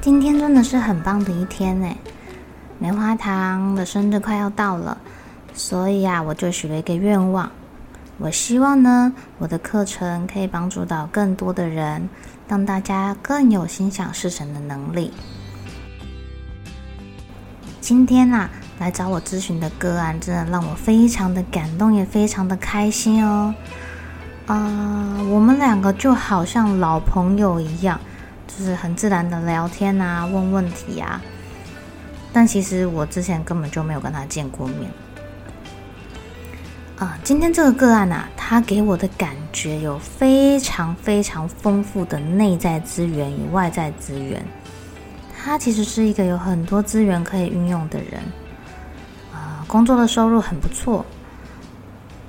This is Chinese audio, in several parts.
今天真的是很棒的一天呢，棉花糖的生日快要到了，所以啊，我就许了一个愿望。我希望呢，我的课程可以帮助到更多的人，让大家更有心想事成的能力。今天啊，来找我咨询的个案，真的让我非常的感动，也非常的开心哦。啊，我们两个就好像老朋友一样。就是很自然的聊天啊，问问题啊，但其实我之前根本就没有跟他见过面。啊，今天这个个案啊，他给我的感觉有非常非常丰富的内在资源与外在资源。他其实是一个有很多资源可以运用的人，啊，工作的收入很不错，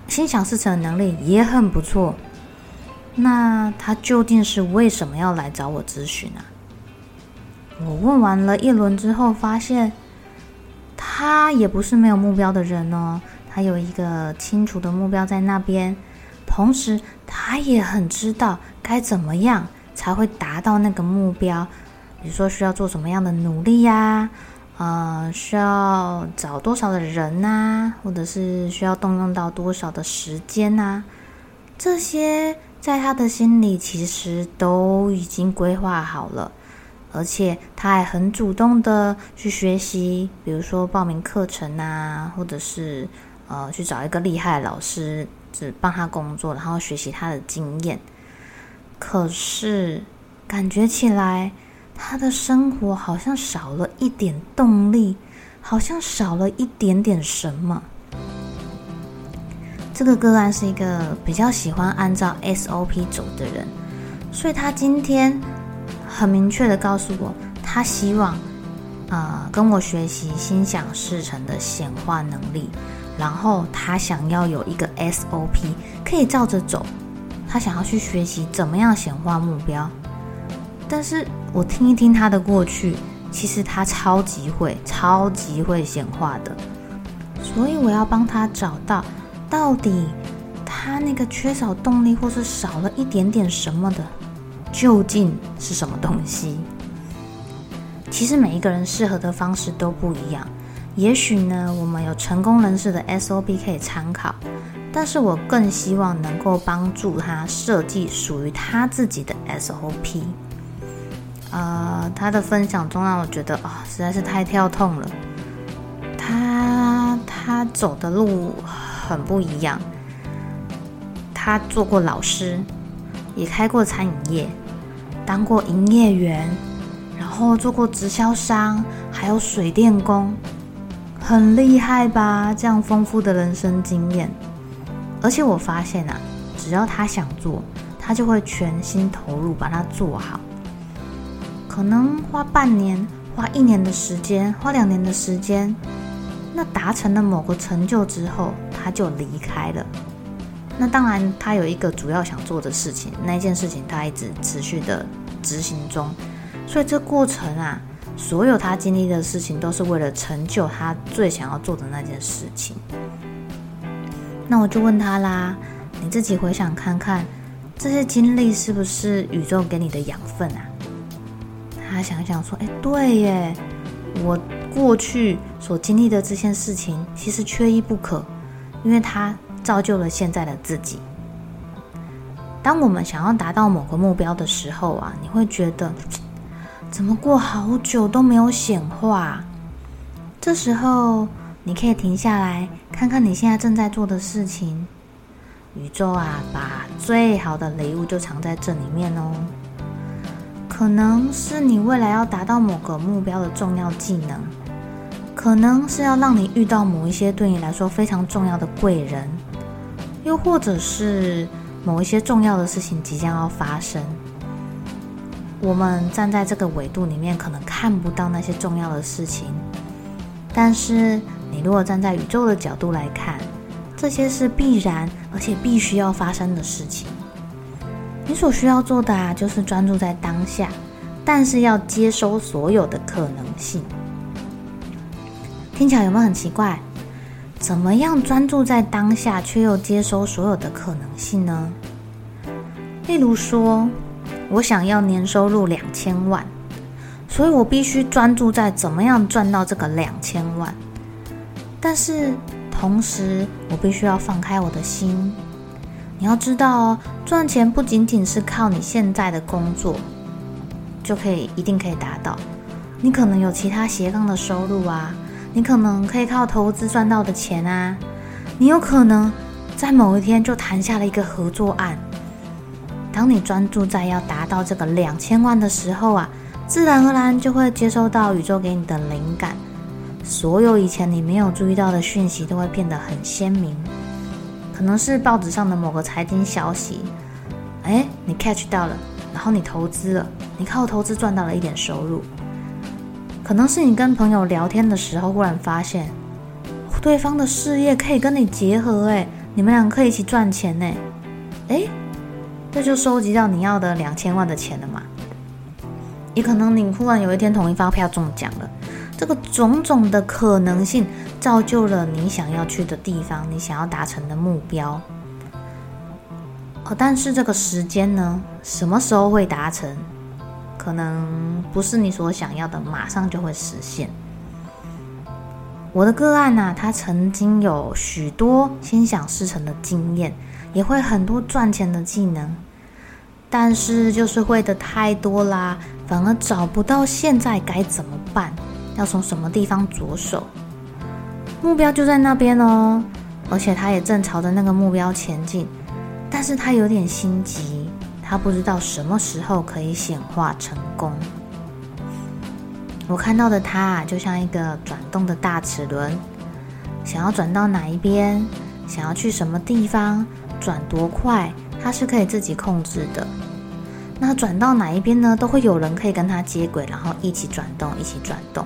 心想事成的能力也很不错。那他究竟是为什么要来找我咨询啊？我问完了一轮之后，发现他也不是没有目标的人哦，他有一个清楚的目标在那边，同时他也很知道该怎么样才会达到那个目标，比如说需要做什么样的努力呀，呃，需要找多少的人呐，或者是需要动用到多少的时间呐，这些。在他的心里，其实都已经规划好了，而且他还很主动的去学习，比如说报名课程啊，或者是呃去找一个厉害的老师，只帮他工作，然后学习他的经验。可是感觉起来，他的生活好像少了一点动力，好像少了一点点什么。这个个案是一个比较喜欢按照 SOP 走的人，所以他今天很明确的告诉我，他希望啊跟我学习心想事成的显化能力，然后他想要有一个 SOP 可以照着走，他想要去学习怎么样显化目标。但是我听一听他的过去，其实他超级会、超级会显化的，所以我要帮他找到。到底他那个缺少动力，或是少了一点点什么的，究竟是什么东西？其实每一个人适合的方式都不一样。也许呢，我们有成功人士的 SOP 可以参考，但是我更希望能够帮助他设计属于他自己的 SOP。呃，他的分享中让我觉得啊，实在是太跳痛了。他他走的路。很不一样。他做过老师，也开过餐饮业，当过营业员，然后做过直销商，还有水电工，很厉害吧？这样丰富的人生经验。而且我发现啊，只要他想做，他就会全心投入把它做好。可能花半年、花一年的时间、花两年的时间，那达成了某个成就之后。他就离开了。那当然，他有一个主要想做的事情，那件事情他一直持续的执行中。所以这过程啊，所有他经历的事情，都是为了成就他最想要做的那件事情。那我就问他啦：“你自己回想看看，这些经历是不是宇宙给你的养分啊？”他想想说：“哎，对耶，我过去所经历的这些事情，其实缺一不可。”因为它造就了现在的自己。当我们想要达到某个目标的时候啊，你会觉得怎么过好久都没有显化。这时候你可以停下来看看你现在正在做的事情。宇宙啊，把最好的礼物就藏在这里面哦。可能是你未来要达到某个目标的重要技能。可能是要让你遇到某一些对你来说非常重要的贵人，又或者是某一些重要的事情即将要发生。我们站在这个维度里面，可能看不到那些重要的事情，但是你如果站在宇宙的角度来看，这些是必然而且必须要发生的事情。你所需要做的啊，就是专注在当下，但是要接收所有的可能性。听起来有没有很奇怪？怎么样专注在当下，却又接收所有的可能性呢？例如说，我想要年收入两千万，所以我必须专注在怎么样赚到这个两千万。但是同时，我必须要放开我的心。你要知道哦，赚钱不仅仅是靠你现在的工作就可以一定可以达到，你可能有其他斜杠的收入啊。你可能可以靠投资赚到的钱啊，你有可能在某一天就谈下了一个合作案。当你专注在要达到这个两千万的时候啊，自然而然就会接收到宇宙给你的灵感，所有以前你没有注意到的讯息都会变得很鲜明。可能是报纸上的某个财经消息，哎，你 catch 到了，然后你投资了，你靠投资赚到了一点收入。可能是你跟朋友聊天的时候，忽然发现对方的事业可以跟你结合，哎，你们两个可以一起赚钱呢，哎，这就收集到你要的两千万的钱了嘛。也可能你忽然有一天统一发票中奖了，这个种种的可能性造就了你想要去的地方，你想要达成的目标。哦，但是这个时间呢，什么时候会达成？可能不是你所想要的，马上就会实现。我的个案呢，他曾经有许多心想事成的经验，也会很多赚钱的技能，但是就是会的太多啦，反而找不到现在该怎么办，要从什么地方着手。目标就在那边哦，而且他也正朝着那个目标前进，但是他有点心急。他不知道什么时候可以显化成功。我看到的他啊，就像一个转动的大齿轮，想要转到哪一边，想要去什么地方，转多快，他是可以自己控制的。那转到哪一边呢？都会有人可以跟他接轨，然后一起转动，一起转动。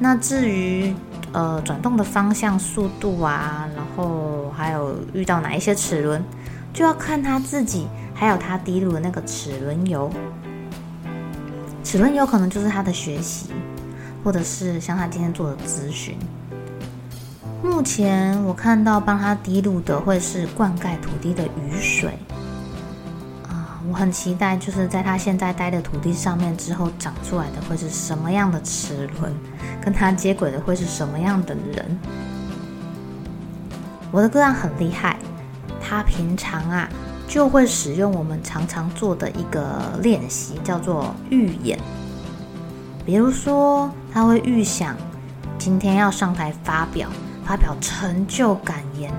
那至于呃转动的方向、速度啊，然后还有遇到哪一些齿轮，就要看他自己。还有他滴入的那个齿轮油，齿轮油可能就是他的学习，或者是像他今天做的咨询。目前我看到帮他滴入的会是灌溉土地的雨水，我很期待，就是在他现在待的土地上面之后长出来的会是什么样的齿轮，跟他接轨的会是什么样的人。我的个案很厉害，他平常啊。就会使用我们常常做的一个练习，叫做预演。比如说，他会预想今天要上台发表，发表成就感言，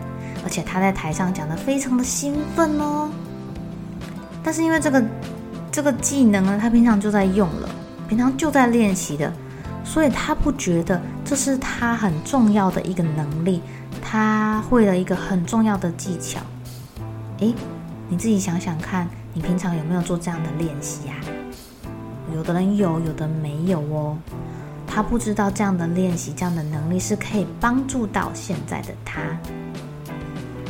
而且他在台上讲的非常的兴奋哦。但是因为这个这个技能呢，他平常就在用了，平常就在练习的，所以他不觉得这是他很重要的一个能力，他会了一个很重要的技巧。诶。你自己想想看，你平常有没有做这样的练习呀？有的人有，有的没有哦。他不知道这样的练习、这样的能力是可以帮助到现在的他。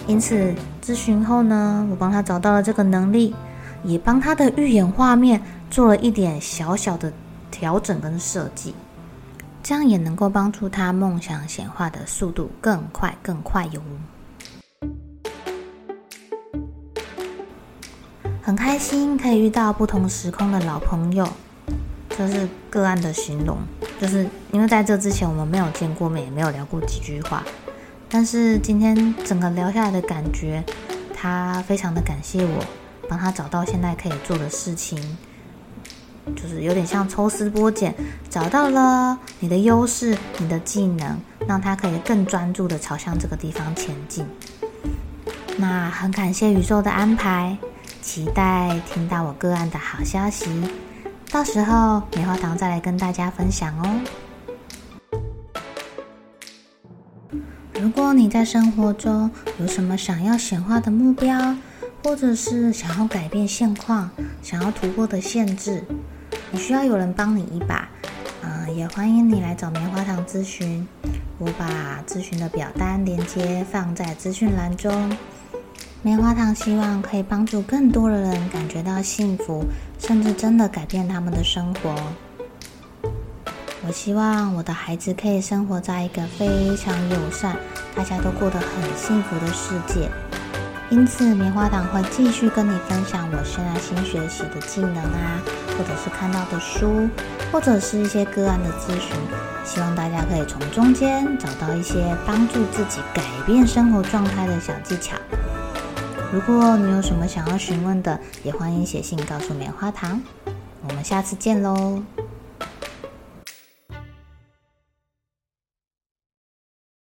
因此，咨询后呢，我帮他找到了这个能力，也帮他的预演画面做了一点小小的调整跟设计，这样也能够帮助他梦想显化的速度更快、更快哟。很开心可以遇到不同时空的老朋友，这是个案的形容。就是因为在这之前我们没有见过面，也没有聊过几句话，但是今天整个聊下来的感觉，他非常的感谢我，帮他找到现在可以做的事情，就是有点像抽丝剥茧，找到了你的优势、你的技能，让他可以更专注的朝向这个地方前进。那很感谢宇宙的安排。期待听到我个案的好消息，到时候棉花糖再来跟大家分享哦。如果你在生活中有什么想要显化的目标，或者是想要改变现况、想要突破的限制，你需要有人帮你一把，呃，也欢迎你来找棉花糖咨询。我把咨询的表单链接放在资讯栏中。棉花糖希望可以帮助更多的人感觉到幸福，甚至真的改变他们的生活。我希望我的孩子可以生活在一个非常友善、大家都过得很幸福的世界。因此，棉花糖会继续跟你分享我现在新学习的技能啊，或者是看到的书，或者是一些个案的咨询。希望大家可以从中间找到一些帮助自己改变生活状态的小技巧。如果你有什么想要询问的，也欢迎写信告诉棉花糖。我们下次见喽。